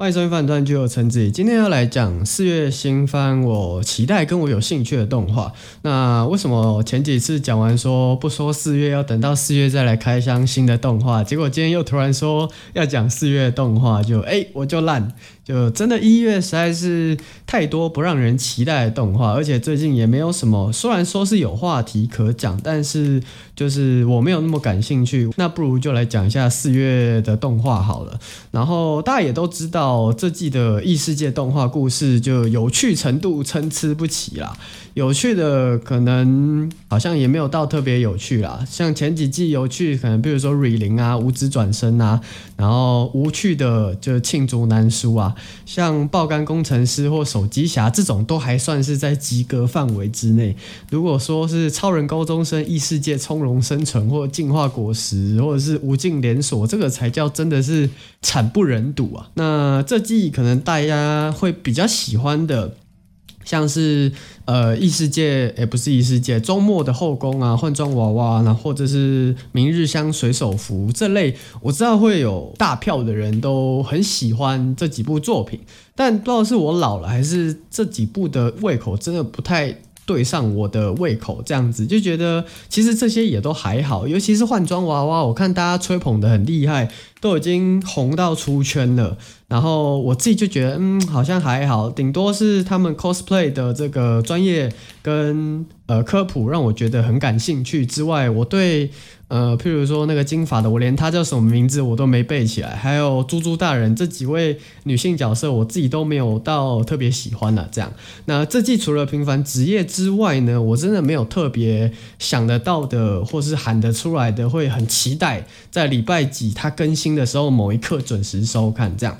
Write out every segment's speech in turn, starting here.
欢迎收听《饭团剧》，我陈子怡。今天要来讲四月新番，我期待跟我有兴趣的动画。那为什么前几次讲完说不说四月，要等到四月再来开箱新的动画？结果今天又突然说要讲四月动画，就哎，我就烂。就真的，一月实在是太多不让人期待的动画，而且最近也没有什么。虽然说是有话题可讲，但是就是我没有那么感兴趣。那不如就来讲一下四月的动画好了。然后大家也都知道，这季的异世界动画故事就有趣程度参差不齐啦。有趣的可能好像也没有到特别有趣啦，像前几季有趣，可能比如说瑞灵啊、无职转生啊，然后无趣的就罄竹难书啊，像爆肝工程师或手机侠这种都还算是在及格范围之内。如果说是超人高中生异世界从容生存，或进化果实，或者是无尽连锁，这个才叫真的是惨不忍睹啊。那这季可能大家会比较喜欢的。像是呃异世界，也不是异世界，周末的后宫啊，换装娃娃，然后或者是明日香水手服这类，我知道会有大票的人都很喜欢这几部作品，但不知道是我老了，还是这几部的胃口真的不太对上我的胃口，这样子就觉得其实这些也都还好，尤其是换装娃娃，我看大家吹捧得很厉害，都已经红到出圈了。然后我自己就觉得，嗯，好像还好，顶多是他们 cosplay 的这个专业跟呃科普让我觉得很感兴趣之外，我对呃譬如说那个金发的，我连他叫什么名字我都没背起来，还有猪猪大人这几位女性角色，我自己都没有到特别喜欢了。这样，那这季除了平凡职业之外呢，我真的没有特别想得到的，或是喊得出来的，会很期待在礼拜几它更新的时候某一刻准时收看这样。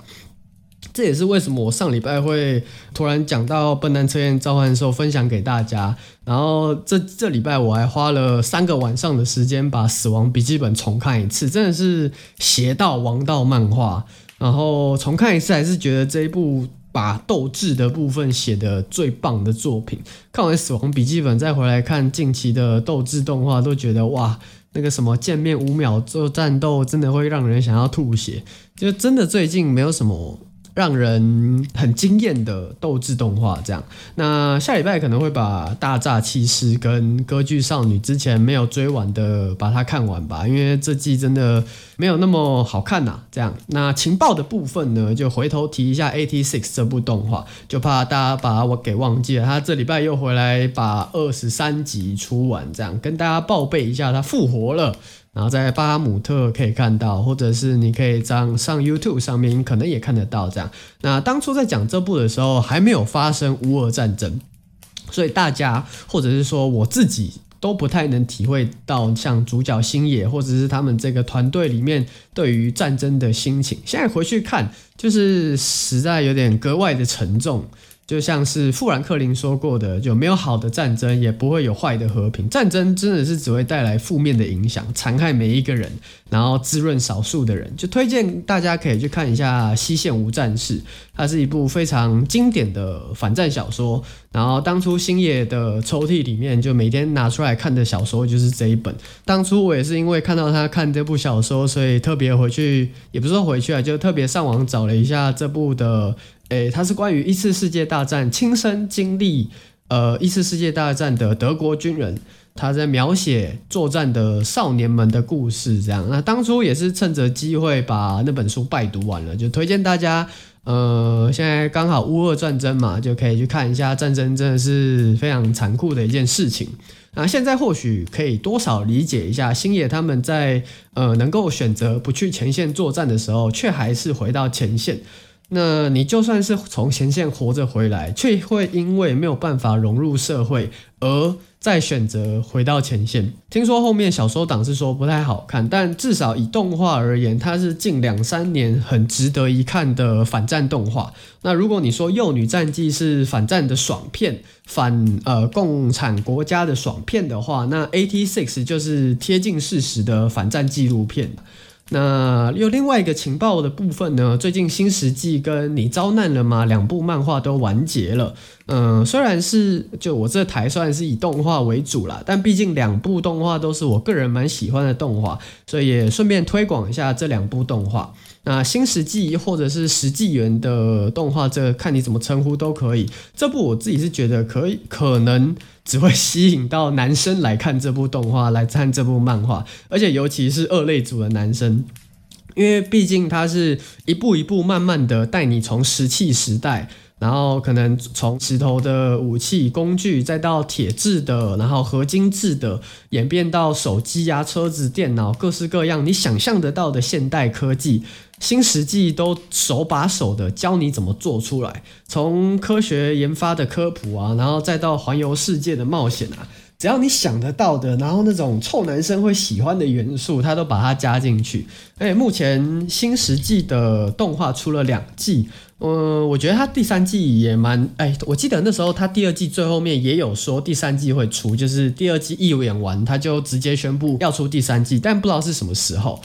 这也是为什么我上礼拜会突然讲到《笨蛋测验召唤兽》分享给大家，然后这这礼拜我还花了三个晚上的时间把《死亡笔记本》重看一次，真的是邪道王道漫画。然后重看一次，还是觉得这一部把斗智的部分写得最棒的作品。看完《死亡笔记本》再回来看近期的斗智动画，都觉得哇，那个什么见面五秒做战斗，真的会让人想要吐血。就真的最近没有什么。让人很惊艳的斗智动画，这样。那下礼拜可能会把《大诈欺师》跟《歌剧少女》之前没有追完的把它看完吧，因为这季真的没有那么好看呐。这样，那情报的部分呢，就回头提一下《A T Six》这部动画，就怕大家把我给忘记了。他这礼拜又回来把二十三集出完，这样跟大家报备一下，他复活了。然后在巴姆特可以看到，或者是你可以上上 YouTube 上面可能也看得到这样。那当初在讲这部的时候，还没有发生乌俄战争，所以大家或者是说我自己都不太能体会到像主角星野或者是他们这个团队里面对于战争的心情。现在回去看，就是实在有点格外的沉重。就像是富兰克林说过的，就没有好的战争，也不会有坏的和平。战争真的是只会带来负面的影响，残害每一个人，然后滋润少数的人。就推荐大家可以去看一下《西线无战事》，它是一部非常经典的反战小说。然后当初星野的抽屉里面，就每天拿出来看的小说就是这一本。当初我也是因为看到他看这部小说，所以特别回去，也不是说回去啊，就特别上网找了一下这部的。诶，它是关于一次世界大战亲身经历，呃，一次世界大战的德国军人，他在描写作战的少年们的故事，这样。那当初也是趁着机会把那本书拜读完了，就推荐大家，呃，现在刚好乌俄战争嘛，就可以去看一下战争，真的是非常残酷的一件事情。那现在或许可以多少理解一下星野他们在呃能够选择不去前线作战的时候，却还是回到前线。那你就算是从前线活着回来，却会因为没有办法融入社会，而再选择回到前线。听说后面小说党是说不太好看，但至少以动画而言，它是近两三年很值得一看的反战动画。那如果你说《幼女战记》是反战的爽片，反呃共产国家的爽片的话，那《AT6》就是贴近事实的反战纪录片。那又另外一个情报的部分呢？最近《新世纪》跟你遭难了吗？两部漫画都完结了。嗯，虽然是就我这台算是以动画为主啦，但毕竟两部动画都是我个人蛮喜欢的动画，所以也顺便推广一下这两部动画。那新石纪或者是石纪元的动画，这看你怎么称呼都可以。这部我自己是觉得可以，可能只会吸引到男生来看这部动画，来看这部漫画，而且尤其是二类组的男生，因为毕竟它是一步一步慢慢的带你从石器时代。然后可能从石头的武器工具，再到铁制的，然后合金制的，演变到手机呀、车子、电脑，各式各样你想象得到的现代科技，新石纪都手把手的教你怎么做出来。从科学研发的科普啊，然后再到环游世界的冒险啊，只要你想得到的，然后那种臭男生会喜欢的元素，他都把它加进去。而且目前新世纪的动画出了两季。嗯，我觉得他第三季也蛮哎，我记得那时候他第二季最后面也有说第三季会出，就是第二季一演完他就直接宣布要出第三季，但不知道是什么时候。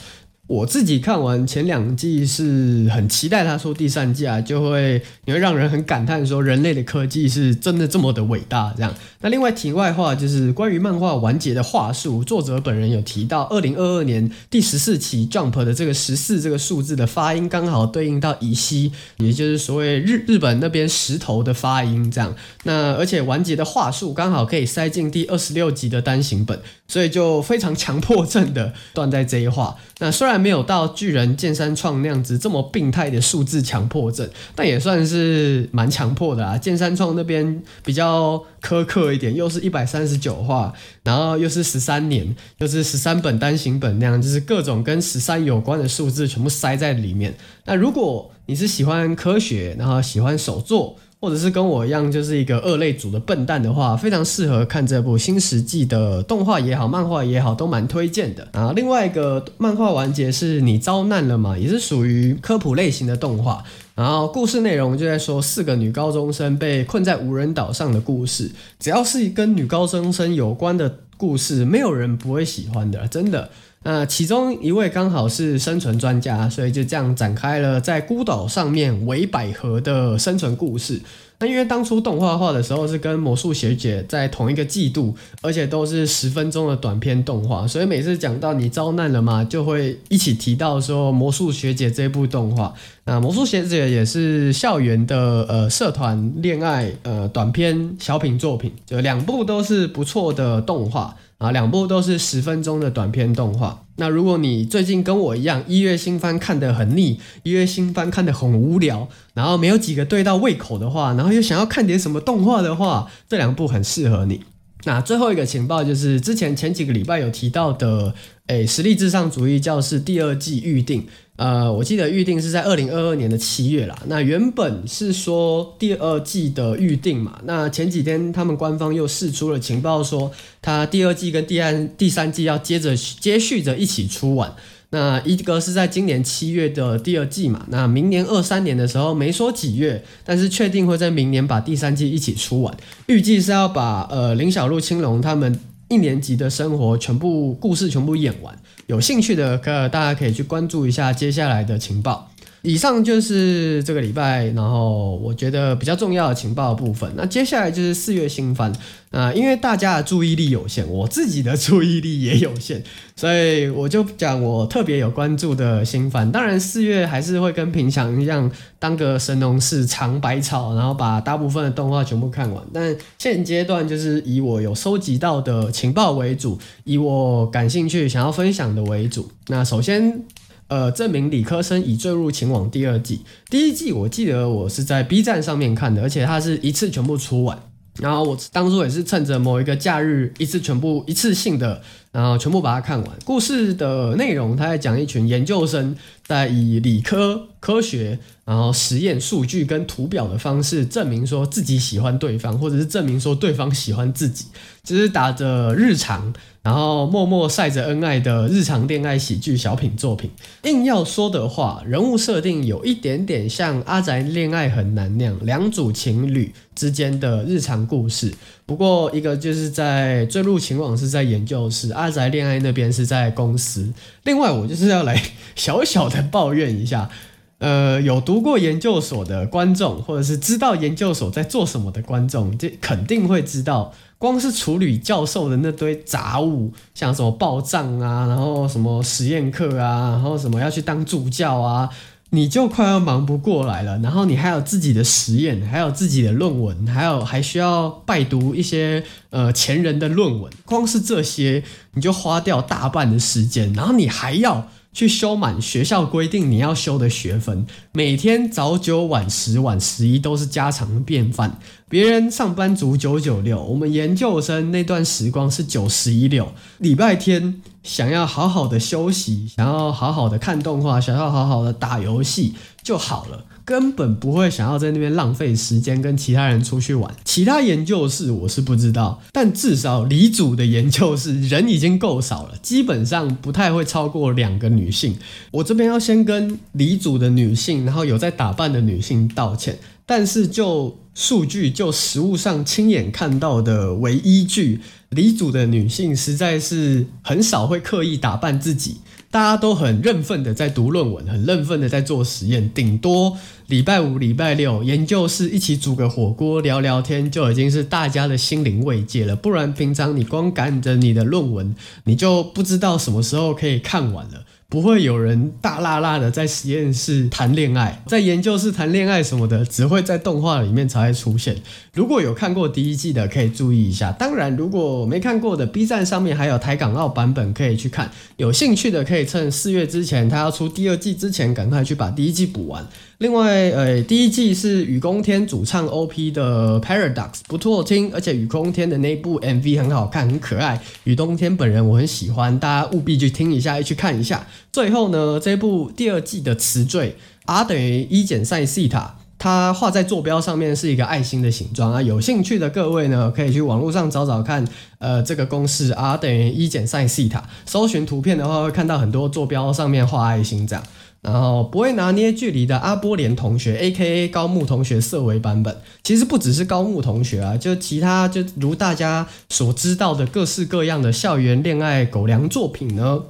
我自己看完前两季是很期待他出第三季啊，就会你会让人很感叹说人类的科技是真的这么的伟大这样。那另外题外话就是关于漫画完结的话术，作者本人有提到，二零二二年第十四期 Jump 的这个十四这个数字的发音刚好对应到乙烯，也就是所谓日日本那边石头的发音这样。那而且完结的话术刚好可以塞进第二十六集的单行本，所以就非常强迫症的断在这一话。那虽然没有到巨人剑山创那样子这么病态的数字强迫症，但也算是蛮强迫的啊。剑山创那边比较苛刻一点，又是一百三十九话，然后又是十三年，又是十三本单行本那样，就是各种跟十三有关的数字全部塞在里面。那如果你是喜欢科学，然后喜欢手作，或者是跟我一样就是一个二类组的笨蛋的话，非常适合看这部新石纪的动画也好，漫画也好，都蛮推荐的啊。另外一个漫画完结是你遭难了嘛？也是属于科普类型的动画。然后故事内容就在说四个女高中生被困在无人岛上的故事。只要是跟女高中生有关的故事，没有人不会喜欢的，真的。那其中一位刚好是生存专家，所以就这样展开了在孤岛上面韦百合的生存故事。那因为当初动画化的时候是跟魔术学姐在同一个季度，而且都是十分钟的短片动画，所以每次讲到你遭难了吗，就会一起提到说魔术学姐这部动画。那魔术鞋子也是校园的呃社团恋爱呃短篇小品作品，就两部都是不错的动画。啊，两部都是十分钟的短片动画。那如果你最近跟我一样，一月新番看得很腻，一月新番看得很无聊，然后没有几个对到胃口的话，然后又想要看点什么动画的话，这两部很适合你。那最后一个情报就是之前前几个礼拜有提到的，诶，实力至上主义教室第二季预定。呃，我记得预定是在二零二二年的七月啦。那原本是说第二季的预定嘛。那前几天他们官方又释出了情报，说他第二季跟第三、第三季要接着接续着一起出完。那一个是在今年七月的第二季嘛。那明年二三年的时候没说几月，但是确定会在明年把第三季一起出完。预计是要把呃林小璐、青龙他们一年级的生活全部故事全部演完。有兴趣的，可大家可以去关注一下接下来的情报。以上就是这个礼拜，然后我觉得比较重要的情报部分。那接下来就是四月新番啊，因为大家的注意力有限，我自己的注意力也有限，所以我就讲我特别有关注的新番。当然，四月还是会跟平常一样，当个神农氏尝百草，然后把大部分的动画全部看完。但现阶段就是以我有收集到的情报为主，以我感兴趣想要分享的为主。那首先。呃，证明理科生已坠入情网第二季，第一季我记得我是在 B 站上面看的，而且它是一次全部出完，然后我当初也是趁着某一个假日一次全部一次性的，然后全部把它看完。故事的内容，他在讲一群研究生在以理科科学，然后实验数据跟图表的方式证明说自己喜欢对方，或者是证明说对方喜欢自己，就是打着日常。然后默默晒着恩爱的日常恋爱喜剧小品作品，硬要说的话，人物设定有一点点像《阿宅恋爱很难》那样，两组情侣之间的日常故事。不过一个就是在坠入情网是在研究室，阿宅恋爱那边是在公司。另外，我就是要来小小的抱怨一下，呃，有读过研究所的观众，或者是知道研究所在做什么的观众，这肯定会知道。光是处理教授的那堆杂物，像什么报账啊，然后什么实验课啊，然后什么要去当助教啊，你就快要忙不过来了。然后你还有自己的实验，还有自己的论文，还有还需要拜读一些呃前人的论文，光是这些你就花掉大半的时间，然后你还要。去修满学校规定你要修的学分，每天早九晚十晚十一都是家常便饭。别人上班族九九六，我们研究生那段时光是九十一六。礼拜天想要好好的休息，想要好好的看动画，想要好好的打游戏就好了。根本不会想要在那边浪费时间跟其他人出去玩。其他研究室我是不知道，但至少理组的研究室人已经够少了，基本上不太会超过两个女性。我这边要先跟理组的女性，然后有在打扮的女性道歉。但是就数据，就实物上亲眼看到的为依据，理组的女性实在是很少会刻意打扮自己。大家都很认份的在读论文，很认份的在做实验，顶多礼拜五、礼拜六研究室一起煮个火锅聊聊天，就已经是大家的心灵慰藉了。不然平常你光赶着你的论文，你就不知道什么时候可以看完了。不会有人大剌剌的在实验室谈恋爱，在研究室谈恋爱什么的，只会在动画里面才会出现。如果有看过第一季的，可以注意一下。当然，如果没看过的，B 站上面还有台港澳版本可以去看。有兴趣的可以趁四月之前，他要出第二季之前，赶快去把第一季补完。另外，呃，第一季是雨宫天主唱 OP 的 Paradox，不错听，而且雨空天的那部 MV 很好看，很可爱。雨冬天本人我很喜欢，大家务必去听一下，去看一下。最后呢，这部第二季的词缀 R 等于一减 sin 西塔，它画在坐标上面是一个爱心的形状啊。有兴趣的各位呢，可以去网络上找找看，呃，这个公式 R 等于一减 sin 西塔，搜寻图片的话会看到很多坐标上面画爱心这样。然后不会拿捏距离的阿波连同学，A.K.A. 高木同学色维版本，其实不只是高木同学啊，就其他就如大家所知道的各式各样的校园恋爱狗粮作品呢，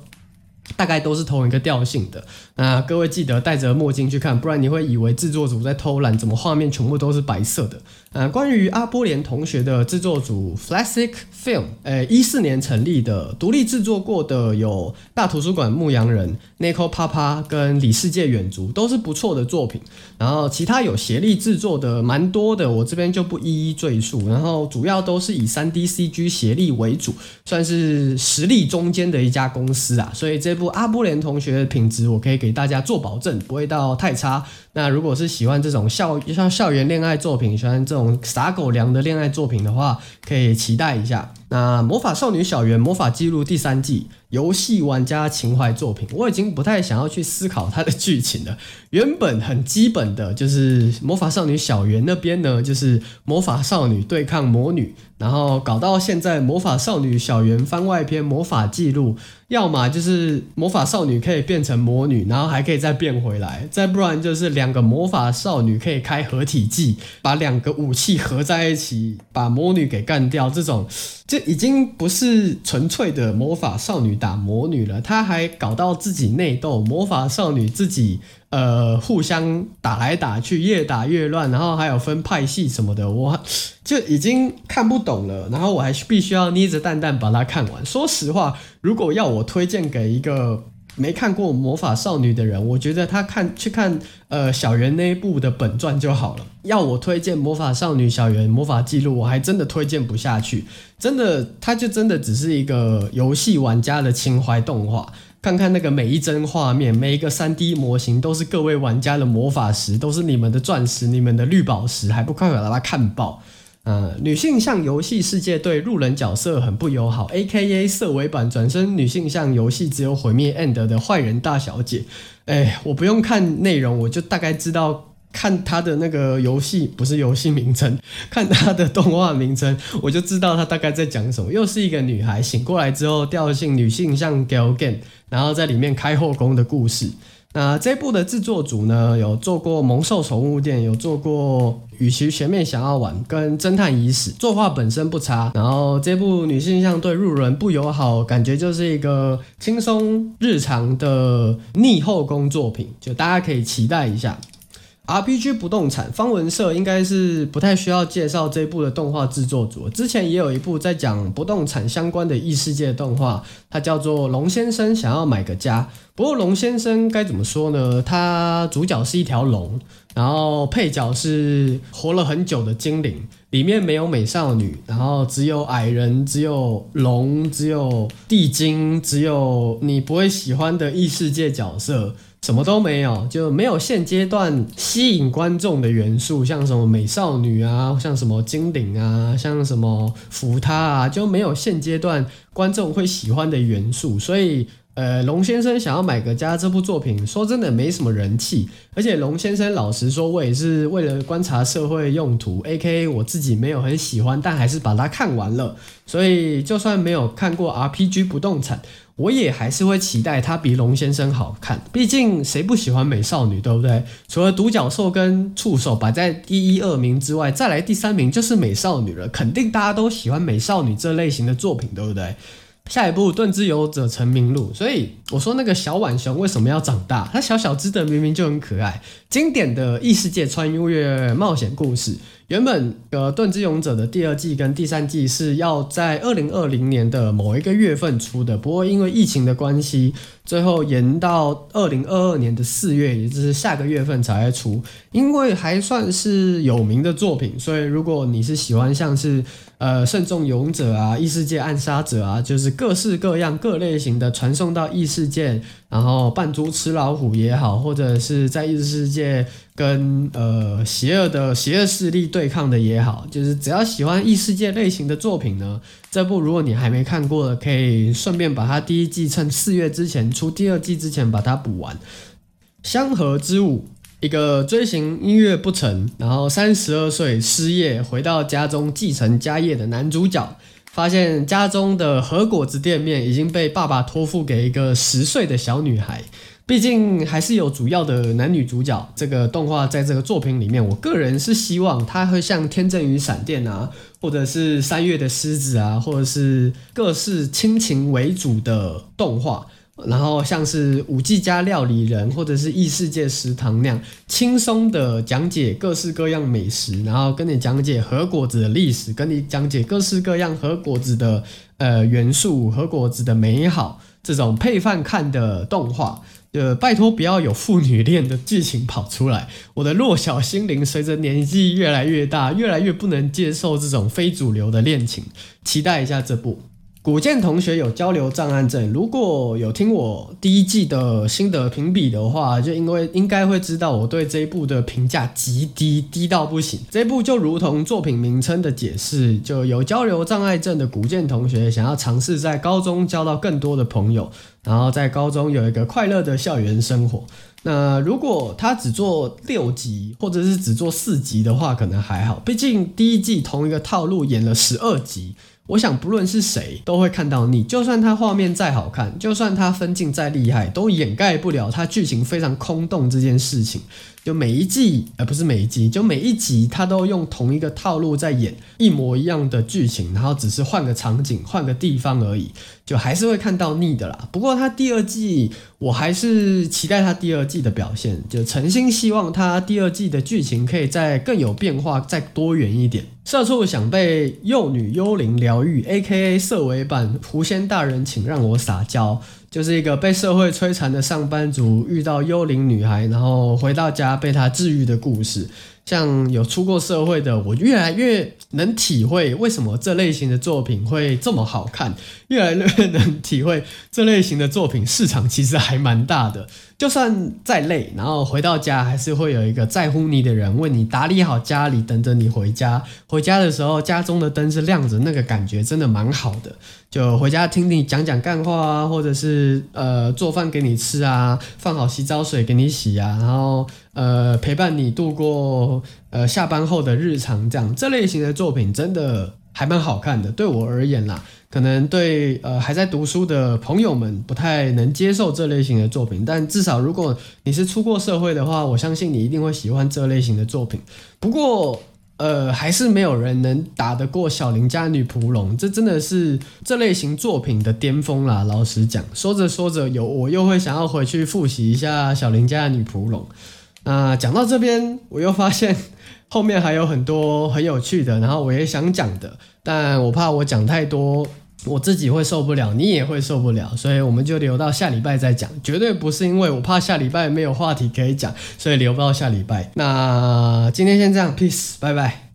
大概都是同一个调性的。那各位记得戴着墨镜去看，不然你会以为制作组在偷懒，怎么画面全部都是白色的？呃，关于阿波连同学的制作组 Flassic Film，呃，一四年成立的，独立制作过的有大图书馆牧羊人、，Niko Papa 跟里世界远足，都是不错的作品。然后其他有协力制作的蛮多的，我这边就不一一赘述。然后主要都是以 3D CG 协力为主，算是实力中间的一家公司啊。所以这部阿波连同学的品质，我可以给给大家做保证，不会到太差。那如果是喜欢这种校像校园恋爱作品，喜欢这种撒狗粮的恋爱作品的话，可以期待一下。那《魔法少女小圆魔法记录》第三季。游戏玩家情怀作品，我已经不太想要去思考它的剧情了。原本很基本的就是魔法少女小圆那边呢，就是魔法少女对抗魔女，然后搞到现在魔法少女小圆番外篇魔法记录，要么就是魔法少女可以变成魔女，然后还可以再变回来，再不然就是两个魔法少女可以开合体技，把两个武器合在一起，把魔女给干掉。这种已经不是纯粹的魔法少女打魔女了，她还搞到自己内斗，魔法少女自己呃互相打来打去，越打越乱，然后还有分派系什么的，我就已经看不懂了。然后我还必须要捏着蛋蛋把它看完。说实话，如果要我推荐给一个没看过魔法少女的人，我觉得他看去看呃小圆那一部的本传就好了。要我推荐魔法少女小圆魔法记录，我还真的推荐不下去。真的，它就真的只是一个游戏玩家的情怀动画。看看那个每一帧画面，每一个 3D 模型都是各位玩家的魔法石，都是你们的钻石、你们的绿宝石，还不快快把它看爆！呃，女性向游戏世界对路人角色很不友好，AKA 色违版转身女性向游戏只有毁灭 end 的坏人大小姐。哎，我不用看内容，我就大概知道，看她的那个游戏不是游戏名称，看她的动画名称，我就知道她大概在讲什么。又是一个女孩醒过来之后，调性女性向 gal game，然后在里面开后宫的故事。那这部的制作组呢，有做过《萌兽宠物店》，有做过《与其前面想要玩》跟《侦探遗史》，作画本身不差。然后这部女性向对路人不友好，感觉就是一个轻松日常的逆后宫作品，就大家可以期待一下。RPG 不动产方文社应该是不太需要介绍这部的动画制作组，之前也有一部在讲不动产相关的异世界动画，它叫做《龙先生想要买个家》。不过龙先生该怎么说呢？他主角是一条龙，然后配角是活了很久的精灵，里面没有美少女，然后只有矮人，只有龙，只有地精，只有你不会喜欢的异世界角色。什么都没有，就没有现阶段吸引观众的元素，像什么美少女啊，像什么精灵啊，像什么扶他啊，就没有现阶段观众会喜欢的元素。所以，呃，龙先生想要买个家这部作品，说真的没什么人气。而且，龙先生老实说，我也是为了观察社会用途 A K，我自己没有很喜欢，但还是把它看完了。所以，就算没有看过 RPG 不动产。我也还是会期待它比龙先生好看，毕竟谁不喜欢美少女，对不对？除了独角兽跟触手摆在第一二名之外，再来第三名就是美少女了。肯定大家都喜欢美少女这类型的作品，对不对？下一部《盾之勇者成名录》，所以我说那个小浣熊为什么要长大？它小小只的明明就很可爱，经典的异世界穿越冒险故事。原本呃，《盾之勇者》的第二季跟第三季是要在二零二零年的某一个月份出的，不过因为疫情的关系，最后延到二零二二年的四月，也就是下个月份才会出。因为还算是有名的作品，所以如果你是喜欢像是呃《慎重勇者》啊、《异世界暗杀者》啊，就是各式各样各类型的传送到异世界。然后扮猪吃老虎也好，或者是在异世界跟呃邪恶的邪恶势力对抗的也好，就是只要喜欢异世界类型的作品呢，这部如果你还没看过的，可以顺便把它第一季趁四月之前出第二季之前把它补完。香河之舞，一个追寻音乐不成，然后三十二岁失业，回到家中继承家业的男主角。发现家中的和果子店面已经被爸爸托付给一个十岁的小女孩。毕竟还是有主要的男女主角。这个动画在这个作品里面，我个人是希望它会像《天阵与闪电》啊，或者是《三月的狮子》啊，或者是各式亲情为主的动画。然后像是五 G 家料理人，或者是异世界食堂那样轻松的讲解各式各样美食，然后跟你讲解和果子的历史，跟你讲解各式各样和果子的呃元素，和果子的美好，这种配饭看的动画，呃，拜托不要有父女恋的剧情跑出来。我的弱小心灵随着年纪越来越大，越来越不能接受这种非主流的恋情。期待一下这部。古建同学有交流障碍症，如果有听我第一季的心得评比的话，就因为应该会知道我对这一部的评价极低，低到不行。这一部就如同作品名称的解释，就有交流障碍症的古建同学想要尝试在高中交到更多的朋友，然后在高中有一个快乐的校园生活。那如果他只做六集，或者是只做四集的话，可能还好，毕竟第一季同一个套路演了十二集。我想，不论是谁都会看到腻。就算它画面再好看，就算它分镜再厉害，都掩盖不了它剧情非常空洞这件事情。就每一季，而、呃、不是每一季，就每一集，它都用同一个套路在演一模一样的剧情，然后只是换个场景、换个地方而已，就还是会看到腻的啦。不过它第二季，我还是期待它第二季的表现，就诚心希望它第二季的剧情可以再更有变化，再多元一点。社畜想被幼女幽灵疗愈，A.K.A. 社尾版狐仙大人，请让我撒娇。就是一个被社会摧残的上班族遇到幽灵女孩，然后回到家被她治愈的故事。像有出过社会的，我越来越能体会为什么这类型的作品会这么好看，越来越能体会这类型的作品市场其实还蛮大的。就算再累，然后回到家还是会有一个在乎你的人为你打理好家里，等着你回家。回家的时候，家中的灯是亮着，那个感觉真的蛮好的。就回家听你讲讲干话啊，或者是呃做饭给你吃啊，放好洗澡水给你洗啊，然后呃陪伴你度过呃下班后的日常，这样这类型的作品真的还蛮好看的。对我而言啦。可能对呃还在读书的朋友们不太能接受这类型的作品，但至少如果你是出过社会的话，我相信你一定会喜欢这类型的作品。不过呃还是没有人能打得过小林家女仆龙，这真的是这类型作品的巅峰啦。老实讲，说着说着有我又会想要回去复习一下小林家的女仆龙。那讲到这边，我又发现后面还有很多很有趣的，然后我也想讲的，但我怕我讲太多，我自己会受不了，你也会受不了，所以我们就留到下礼拜再讲。绝对不是因为我怕下礼拜没有话题可以讲，所以留不到下礼拜。那今天先这样，peace，拜拜。